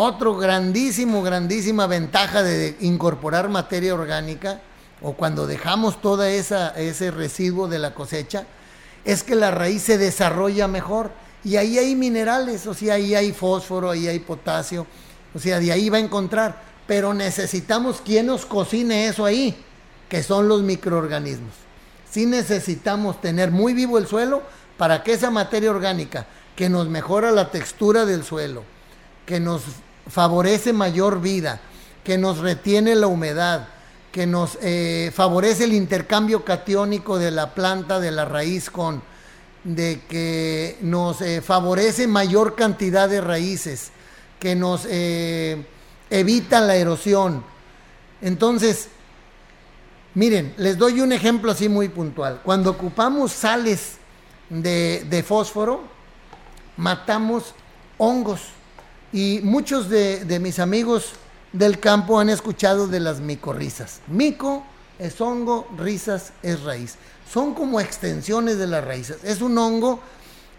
otro grandísimo, grandísima ventaja de incorporar materia orgánica o cuando dejamos esa ese residuo de la cosecha es que la raíz se desarrolla mejor y ahí hay minerales, o sea, ahí hay fósforo, ahí hay potasio, o sea, de ahí va a encontrar, pero necesitamos quien nos cocine eso ahí, que son los microorganismos. Sí necesitamos tener muy vivo el suelo para que esa materia orgánica que nos mejora la textura del suelo, que nos favorece mayor vida, que nos retiene la humedad, que nos eh, favorece el intercambio catiónico de la planta, de la raíz con, de que nos eh, favorece mayor cantidad de raíces, que nos eh, evita la erosión. Entonces, miren, les doy un ejemplo así muy puntual. Cuando ocupamos sales de, fósforo, matamos hongos. Y muchos de, mis amigos del campo han escuchado de las micorrizas. Mico es hongo, risas es raíz. Son como extensiones de las raíces. Es un hongo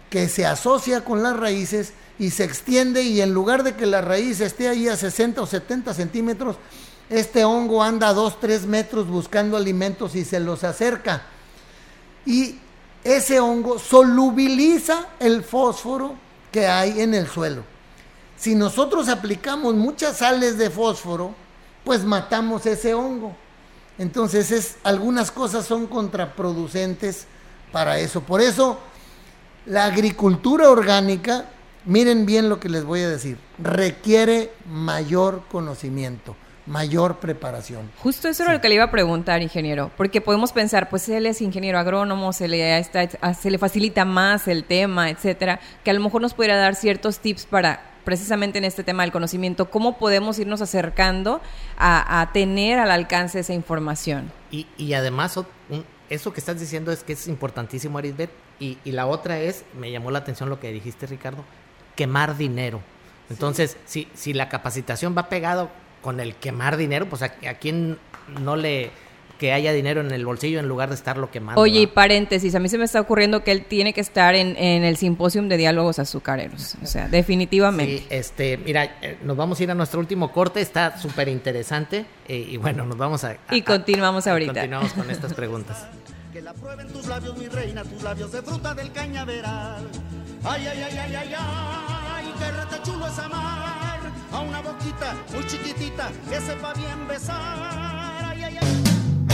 que se asocia con las raíces y se extiende y en lugar de que la raíz esté ahí a 60 o 70 centímetros, este hongo anda a 2, 3 metros buscando alimentos y se los acerca. Y ese hongo solubiliza el fósforo que hay en el suelo. Si nosotros aplicamos muchas sales de fósforo, pues matamos ese hongo. Entonces es, algunas cosas son contraproducentes para eso. Por eso la agricultura orgánica, miren bien lo que les voy a decir, requiere mayor conocimiento mayor preparación. Justo eso era lo que le iba a preguntar, ingeniero, porque podemos pensar, pues él es ingeniero agrónomo, se le, está, se le facilita más el tema, etcétera, que a lo mejor nos pudiera dar ciertos tips para precisamente en este tema del conocimiento, cómo podemos irnos acercando a, tener al alcance esa información. Y, y además, eso que estás diciendo es que es importantísimo, Arisbet, y, y la otra es, me llamó la atención lo que dijiste, Ricardo, quemar dinero. Entonces, si, si la capacitación va pegado con el quemar dinero, pues a, a quién no le que haya dinero en el bolsillo en lugar de estarlo quemando. Oye, y paréntesis, a mí se me está ocurriendo que él tiene que estar en, en el simposium de diálogos azucareros. O sea, definitivamente. Sí, este, mira, eh, nos vamos a ir a nuestro último corte, está súper interesante. Eh, y bueno, nos vamos a. y continuamos ahorita. continuamos con estas preguntas. Que la prueben tus labios, mi reina, tus labios de fruta del cañaveral. Ay, ay, ay, ay, ay, ay, qué rata chulo es amar a una boquita muy chiquitita que sepa bien besar. Ay, ay, ay.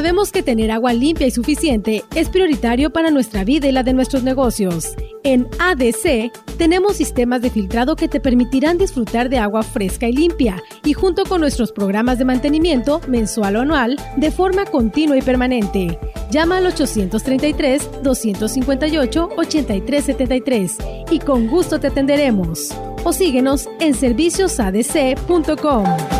Sabemos que tener agua limpia y suficiente es prioritario para nuestra vida y la de nuestros negocios. En ADC tenemos sistemas de filtrado que te permitirán disfrutar de agua fresca y limpia y junto con nuestros programas de mantenimiento mensual o anual de forma continua y permanente. Llama al 833-258-8373 y con gusto te atenderemos. O síguenos en serviciosadc.com.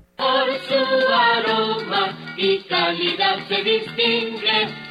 y calidad se distingue.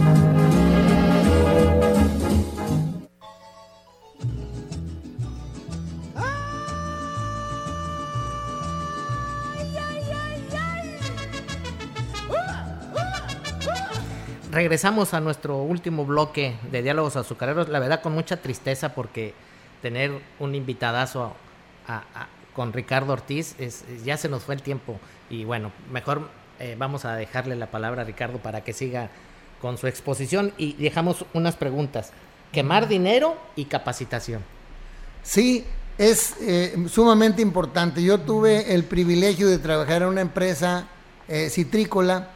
Regresamos a nuestro último bloque de diálogos azucareros, la verdad con mucha tristeza porque tener un invitadazo con Ricardo Ortiz, es, ya se nos fue el tiempo y bueno, mejor eh, vamos a dejarle la palabra a Ricardo para que siga con su exposición y dejamos unas preguntas. Quemar dinero y capacitación. Sí, es eh, sumamente importante. Yo tuve el privilegio de trabajar en una empresa eh, citrícola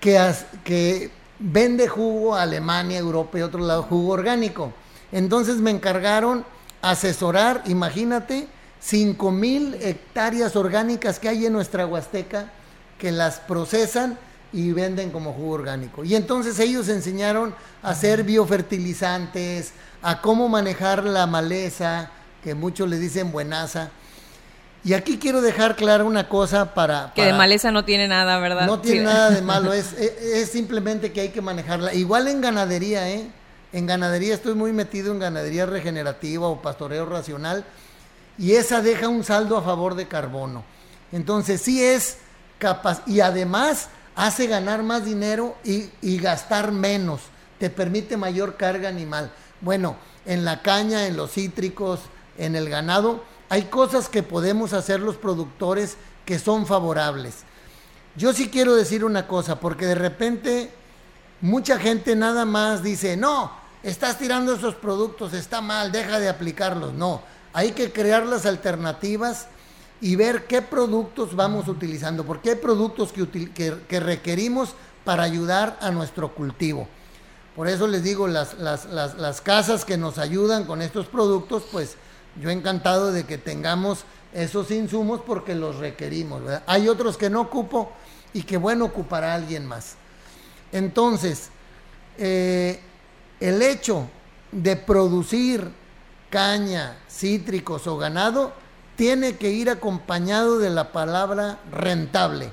que, que vende jugo a Alemania, Europa y otro lado, jugo orgánico. Entonces me encargaron asesorar, imagínate, 5 mil hectáreas orgánicas que hay en nuestra Huasteca que las procesan y venden como jugo orgánico. Y entonces ellos enseñaron a hacer biofertilizantes, a cómo manejar la maleza, que muchos le dicen buenaza y aquí quiero dejar clara una cosa para, Que de maleza no tiene nada, ¿verdad? No tiene nada de malo, es, es, simplemente que hay que manejarla. Igual en ganadería, ¿eh? En ganadería estoy muy metido en ganadería regenerativa o pastoreo racional y esa deja un saldo a favor de carbono. Entonces sí es capaz y además hace ganar más dinero y, y gastar menos, te permite mayor carga animal. Bueno, en la caña, en los cítricos, en el ganado, hay cosas que podemos hacer los productores que son favorables. Yo sí quiero decir una cosa, porque de repente mucha gente nada más dice, no, estás tirando esos productos, está mal, deja de aplicarlos. No, hay que crear las alternativas y ver qué productos vamos utilizando, porque hay productos que, que, requerimos para ayudar a nuestro cultivo. Por eso les digo, las, las casas que nos ayudan con estos productos, pues yo encantado de que tengamos esos insumos porque los requerimos. ¿verdad? Hay otros que no ocupo y que bueno ocupará alguien más. Entonces, eh, el hecho de producir caña, cítricos o ganado tiene que ir acompañado de la palabra rentable.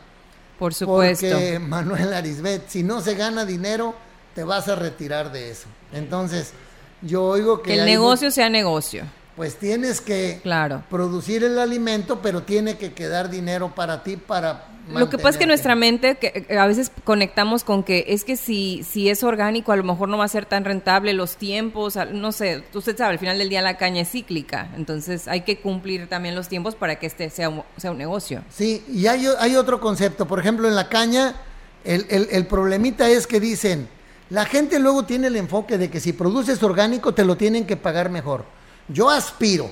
Por supuesto. Porque Manuel Arisbet, si no se gana dinero, te vas a retirar de eso. Entonces, yo oigo que... Que el negocio sea negocio. Pues tienes que Claro. producir el alimento, pero tiene que quedar dinero para ti para Lo que pasa es que nuestra mente que, que a veces conectamos con que es que si, si es orgánico a lo mejor no va a ser tan rentable los tiempos, no sé, usted sabe, al final del día la caña es cíclica, entonces hay que cumplir también los tiempos para que este sea un, sea un negocio. Sí, y hay, hay otro concepto. Por ejemplo, en la caña, el, el- el problemita es que dicen, la gente luego tiene el enfoque de que si produces orgánico te lo tienen que pagar mejor. Yo aspiro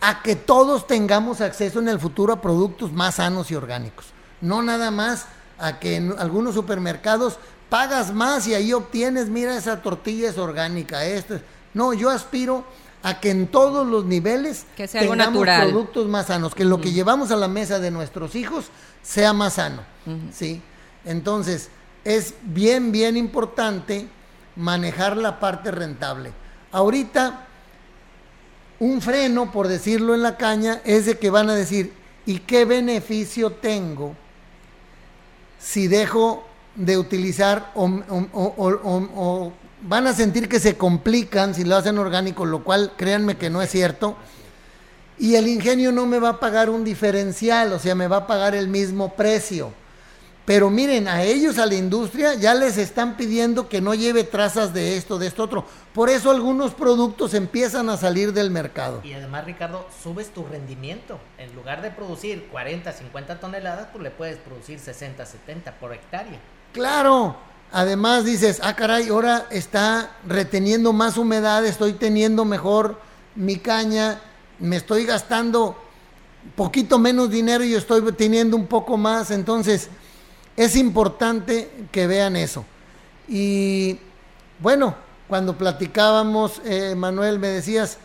a que todos tengamos acceso en el futuro a productos más sanos y orgánicos. No nada más a que en algunos supermercados pagas más y ahí obtienes, mira, esa tortilla es orgánica, esto es- No, yo aspiro a que en todos los niveles Que sea algo tengamos natural. productos más sanos, que lo que llevamos a la mesa de nuestros hijos sea más sano, ¿sí? Entonces, es bien, bien importante manejar la parte rentable. Ahorita, un freno, por decirlo en la caña, es de que van a decir, ¿y qué beneficio tengo si dejo de utilizar o, van a sentir que se complican si lo hacen orgánico, lo cual créanme que no es cierto. Y el ingenio no me va a pagar un diferencial, o sea, me va a pagar el mismo precio. Pero miren, a ellos, a la industria, ya les están pidiendo que no lleve trazas de esto, de esto otro. Por eso algunos productos empiezan a salir del mercado. Y además, Ricardo, subes tu rendimiento. En lugar de producir 40, 50 toneladas, tú le puedes producir 60, 70 por hectárea. Claro. Además dices, ah, caray, ahora está reteniendo más humedad, estoy teniendo mejor mi caña, me estoy gastando poquito menos dinero y estoy teniendo un poco más. Entonces, es importante que vean eso. Y bueno, cuando platicábamos, eh, Manuel, me decías,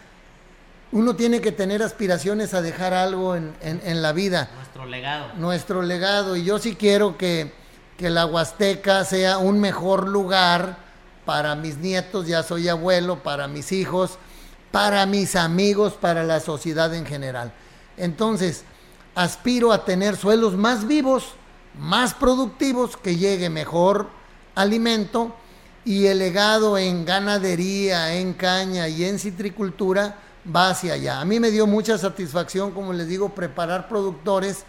uno tiene que tener aspiraciones a dejar algo en, en- en la vida Nuestro legado. nuestro legado y yo sí quiero que, que la Huasteca sea un mejor lugar para mis nietos, ya soy abuelo, para mis hijos, para mis amigos, para la sociedad en general. Entonces, aspiro a tener suelos más vivos, más productivos, que llegue mejor alimento y el legado en ganadería, en caña y en citricultura va hacia allá. A mí me dio mucha satisfacción, como les digo, preparar productores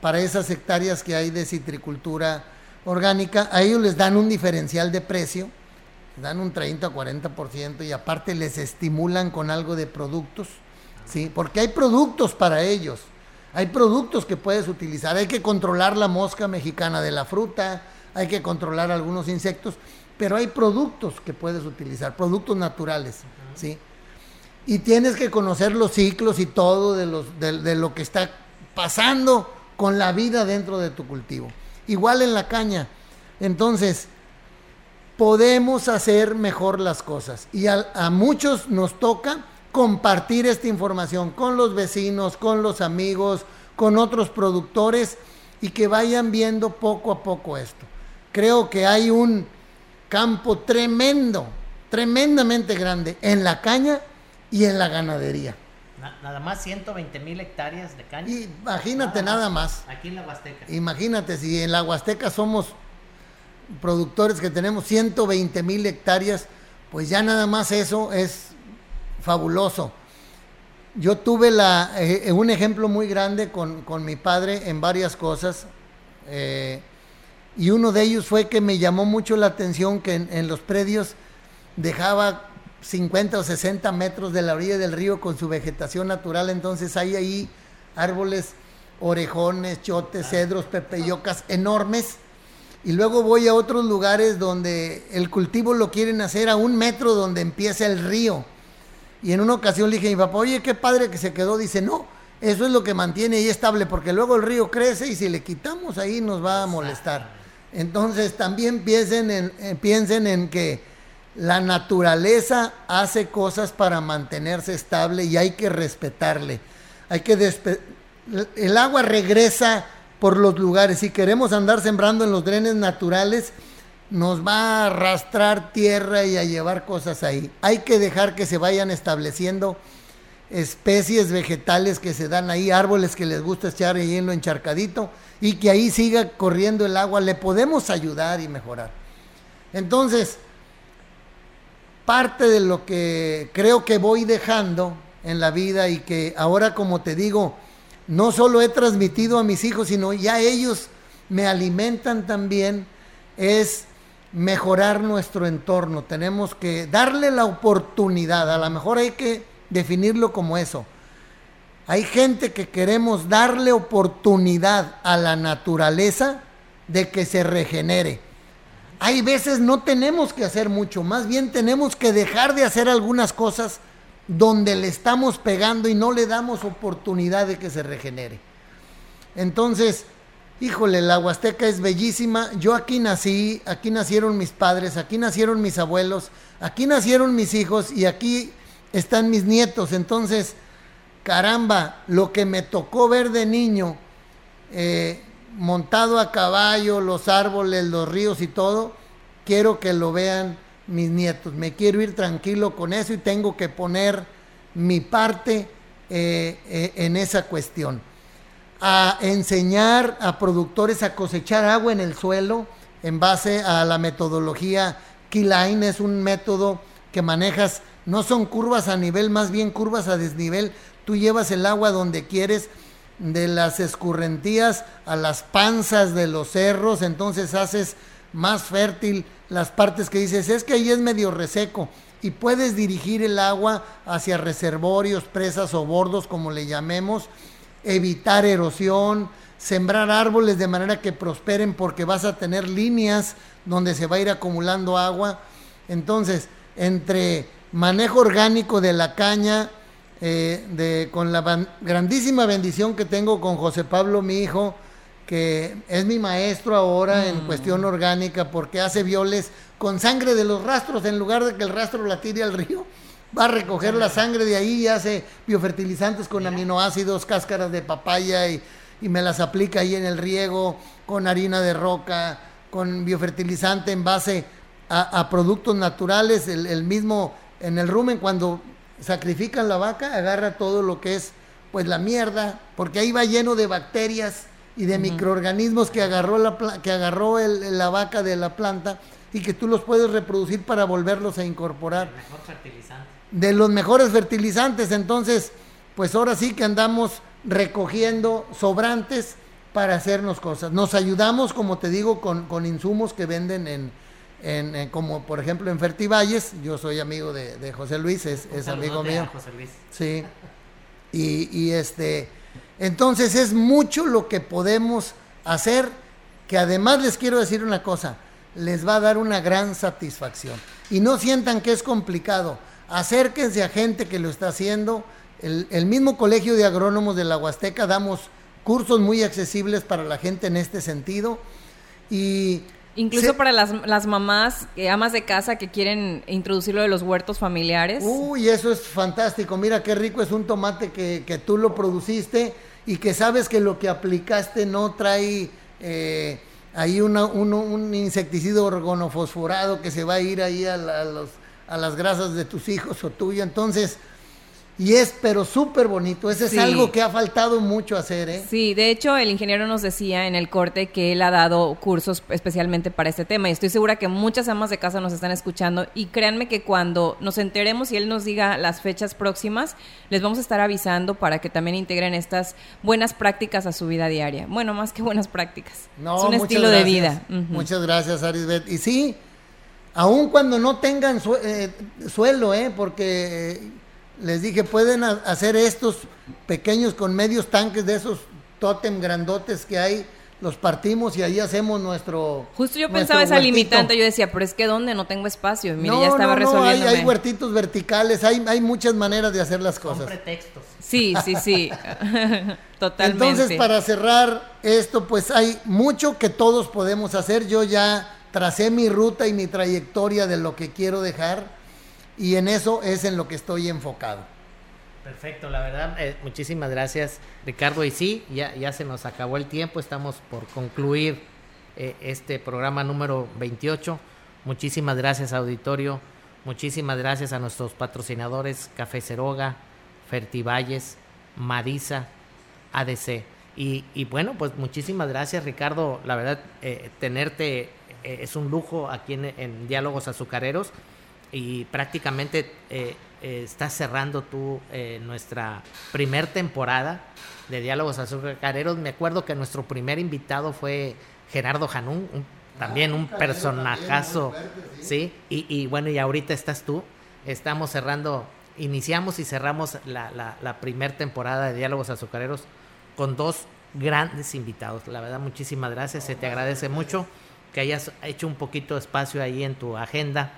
para esas hectáreas que hay de citricultura orgánica. A ellos les dan un diferencial de precio, les dan un 30 o 40% y aparte les estimulan con algo de productos, ¿sí? Porque hay productos para ellos. Hay productos que puedes utilizar. Hay que controlar la mosca mexicana de la fruta, hay que controlar algunos insectos, pero hay productos que puedes utilizar, productos naturales, ¿sí? Y tienes que conocer los ciclos y todo de, los, de, lo que está pasando con la vida dentro de tu cultivo. Igual en la caña. Entonces, podemos hacer mejor las cosas. Y a muchos nos toca compartir esta información con los vecinos, con los amigos, con otros productores y que vayan viendo poco a poco esto. Creo que hay un campo tremendo, tremendamente grande en la caña y en la ganadería. Na- nada más 120 mil hectáreas de caña. Y imagínate nada más. Aquí en la Huasteca. Imagínate si en la Huasteca somos productores que tenemos 120 mil hectáreas, pues ya nada más eso es fabuloso. Yo tuve la, eh, un ejemplo muy grande con, con mi padre en varias cosas. eh, y uno de ellos fue que me llamó mucho la atención que en, en los predios dejaba 50 o 60 metros de la orilla del río con su vegetación natural. Entonces hay ahí árboles, orejones, chotes, cedros, pepeyocas enormes. Y luego voy a otros lugares donde el cultivo lo quieren hacer a un metro donde empieza el río. Y en una ocasión le dije a mi papá, oye, qué padre que se quedó. Dice, no, eso es lo que mantiene ahí estable, porque luego el río crece y si le quitamos ahí nos va a molestar. Entonces también piensen en, eh, piensen en que La naturaleza hace cosas para mantenerse estable y hay que respetarle. Hay que despe- el agua regresa por los lugares. Si queremos andar sembrando en los drenes naturales, nos va a arrastrar tierra y a llevar cosas ahí. Hay que dejar que se vayan estableciendo especies vegetales que se dan ahí, árboles que les gusta echar ahí en lo encharcadito y que ahí siga corriendo el agua. Le podemos ayudar y mejorar. Entonces, parte de lo que creo que voy dejando en la vida y que ahora, como te digo, no solo he transmitido a mis hijos, sino ya ellos me alimentan también, es mejorar nuestro entorno. Tenemos que darle la oportunidad, a lo mejor hay que definirlo como eso. Hay gente que queremos darle oportunidad a la naturaleza de que se regenere. Hay veces no tenemos que hacer mucho, más bien tenemos que dejar de hacer algunas cosas donde le estamos pegando y no le damos oportunidad de que se regenere. Entonces, híjole, la Huasteca es bellísima. Yo aquí nací, aquí nacieron mis padres, aquí nacieron mis abuelos, aquí nacieron mis hijos y aquí están mis nietos. Entonces, caramba, lo que me tocó ver de niño, eh, montado a caballo, los árboles, los ríos y todo, quiero que lo vean mis nietos. Me quiero ir tranquilo con eso y tengo que poner mi parte eh, eh, en esa cuestión. A enseñar a productores a cosechar agua en el suelo en base a la metodología Keyline, es un método que manejas, no son curvas a nivel, más bien curvas a desnivel. Tú llevas el agua donde quieres, de las escurrentías a las panzas de los cerros, entonces haces más fértil las partes que dices, es que ahí es medio reseco y puedes dirigir el agua hacia reservorios, presas o bordos, como le llamemos, evitar erosión, sembrar árboles de manera que prosperen porque vas a tener líneas donde se va a ir acumulando agua. Entonces, entre manejo orgánico de la caña, eh, de, con la grandísima bendición que tengo con José Pablo, mi hijo, que es mi maestro ahora en cuestión orgánica, porque hace violes con sangre de los rastros, en lugar de que el rastro la tire al río, va a recoger la sangre de ahí y hace biofertilizantes con aminoácidos, cáscaras de papaya y, y me las aplica ahí en el riego, con harina de roca, con biofertilizante en base a, a productos naturales, el, el mismo en el rumen cuando sacrifican la vaca, agarra todo lo que es pues la mierda, porque ahí va lleno de bacterias y de microorganismos que agarró la que agarró el- la vaca de la planta y que tú los puedes reproducir para volverlos a incorporar de los mejores fertilizantes. Entonces, pues ahora sí que andamos recogiendo sobrantes para hacernos cosas. Nos ayudamos, como te digo, con, con insumos que venden en, en- en- como por ejemplo en Fertivalles. Yo soy amigo de, de José Luis, es, es amigo mío. José Luis. Sí. Y, y este, entonces es mucho lo que podemos hacer, que además les quiero decir una cosa, les va a dar una gran satisfacción. Y no sientan que es complicado. Acérquense a gente que lo está haciendo. El, el mismo Colegio de Agrónomos de la Huasteca damos cursos muy accesibles para la gente en este sentido. Y Incluso se- para las, las mamás, eh, amas de casa que quieren introducir lo de los huertos familiares. Uy, eso es fantástico. Mira qué rico es un tomate que, que tú lo produciste y que sabes que lo que aplicaste no trae eh, ahí una- uno- un insecticida orgonofosforado que se va a ir ahí a, la- a los, a las grasas de tus hijos o tuyo. Entonces, y es pero súper bonito. Ese Sí. es algo que ha faltado mucho hacer, ¿eh? Sí, de hecho el ingeniero nos decía en el corte que él ha dado cursos especialmente para este tema y estoy segura que muchas amas de casa nos están escuchando y créanme que cuando nos enteremos y él nos diga las fechas próximas, les vamos a estar avisando para que también integren estas buenas prácticas a su vida diaria. Bueno, más que buenas prácticas. No, es un estilo de vida. Muchas gracias, Arisbet. Y sí, aun cuando no tengan eh, suelo, ¿eh? porque eh, les dije, pueden ha- hacer estos pequeños con medios tanques de esos tótem grandotes que hay, los partimos y ahí hacemos nuestro. Justo yo nuestro pensaba esa huertito. limitante, yo decía, pero es que ¿dónde? No tengo espacio. Y Mire, no, ya estaba no, no, hay, resolviendo. hay huertitos verticales, hay, hay muchas maneras de hacer las Son cosas. pretextos. Sí, sí, sí. Totalmente. Entonces, para cerrar esto, pues hay mucho que todos podemos hacer. Yo ya tracé mi ruta y mi trayectoria de lo que quiero dejar y en eso es en lo que estoy enfocado. Perfecto, la verdad, eh, muchísimas gracias Ricardo. Y sí, ya, ya se nos acabó el tiempo, estamos por concluir eh, este programa número 28. Muchísimas gracias auditorio, muchísimas gracias a nuestros patrocinadores Café Ceroga, Fertivalles, Marisa, ADC. Y, y, bueno, pues muchísimas gracias Ricardo, la verdad, eh, tenerte eh, es un lujo aquí en, en, Diálogos Azucareros y prácticamente eh, eh estás cerrando tú nuestra primer temporada de Diálogos Azucareros. Me acuerdo que nuestro primer invitado fue Gerardo Janún, un, también un personajazo, ¿sí? Y, y, bueno, y ahorita estás tú. Estamos cerrando, iniciamos y cerramos la, la, la primer temporada de Diálogos Azucareros con dos grandes invitados. La verdad, muchísimas gracias, se te agradece mucho que hayas hecho un poquito de espacio ahí en tu agenda.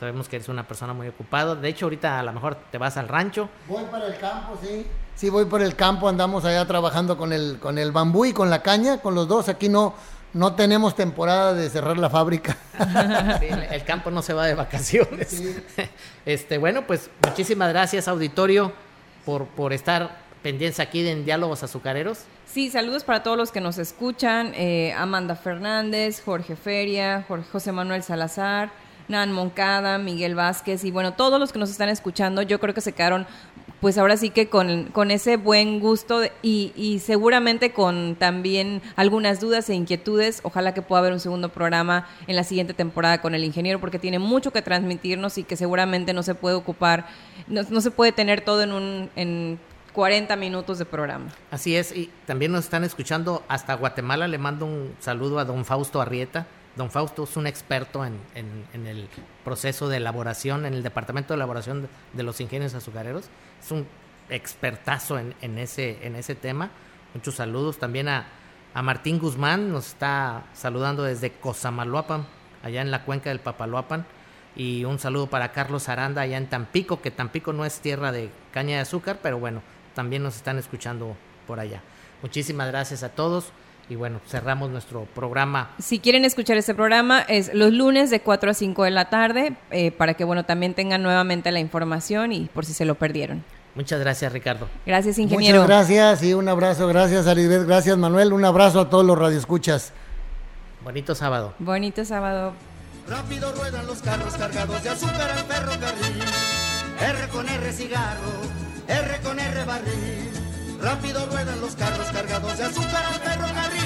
Sabemos que eres una persona muy ocupada. De hecho, ahorita a lo mejor te vas al rancho. Voy para el campo, sí. Sí, voy por el campo. Andamos allá trabajando con el, con el bambú y con la caña, con los dos. Aquí no, no tenemos temporada de cerrar la fábrica. Sí, el campo no se va de vacaciones. Sí. Este, bueno, pues muchísimas gracias, auditorio, por, por estar pendientes aquí en Diálogos Azucareros. Sí, saludos para todos los que nos escuchan. Eh, Amanda Fernández, Jorge Feria, Jorge, José Manuel Salazar, Nan Moncada, Miguel Vázquez y bueno, todos los que nos están escuchando, yo creo que se quedaron pues ahora sí que con, con ese buen gusto y, seguramente con también algunas dudas e inquietudes. Ojalá que pueda haber un segundo programa en la siguiente temporada con el ingeniero porque tiene mucho que transmitirnos y que seguramente no se puede ocupar, no, no se puede tener todo en un... En, 40 minutos de programa. Así es, y también nos están escuchando hasta Guatemala. Le mando un saludo a don Fausto Arrieta. Don Fausto es un experto en, el proceso de elaboración, en el departamento de elaboración de, los ingenios azucareros. Es un expertazo en, ese, en ese tema. Muchos saludos también a, a Martín Guzmán, nos está saludando desde Cosamaloapan, allá en la cuenca del Papaloapan. Y un saludo para Carlos Aranda allá en Tampico, que Tampico no es tierra de caña de azúcar, pero bueno, también nos están escuchando por allá. Muchísimas gracias a todos y bueno, cerramos nuestro programa. Si quieren escuchar este programa es los lunes de 4 a 5 de la tarde eh, para que bueno, también tengan nuevamente la información y por si se lo perdieron. Muchas gracias, Ricardo. Gracias, ingeniero. Muchas gracias y un abrazo. Gracias, Arisbeth. Gracias, Manuel. Un abrazo a todos los radioescuchas. Bonito sábado. Bonito sábado. Rápido ruedan los carros cargados de azúcar al ferrocarril. R con R cigarro, R con R barril. Rápido ruedan los carros cargados de azúcar al ferrocarril.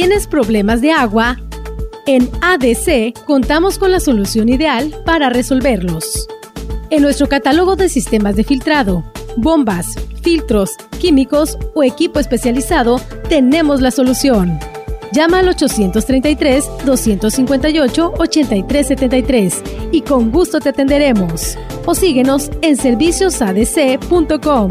¿Tienes problemas de agua? En ADC contamos con la solución ideal para resolverlos. En nuestro catálogo de sistemas de filtrado, bombas, filtros, químicos o equipo especializado, tenemos la solución. Llama al 833-258-8373 y con gusto te atenderemos. O síguenos en serviciosadc.com.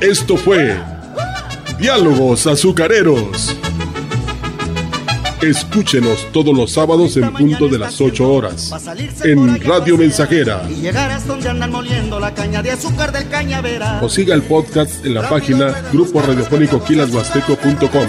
Esto fue Diálogos Azucareros. Escúchenos todos los sábados en punto de las 8 horas en Radio Mensajera. O siga el podcast en la página grupo radiofónico quilashuasteco.com.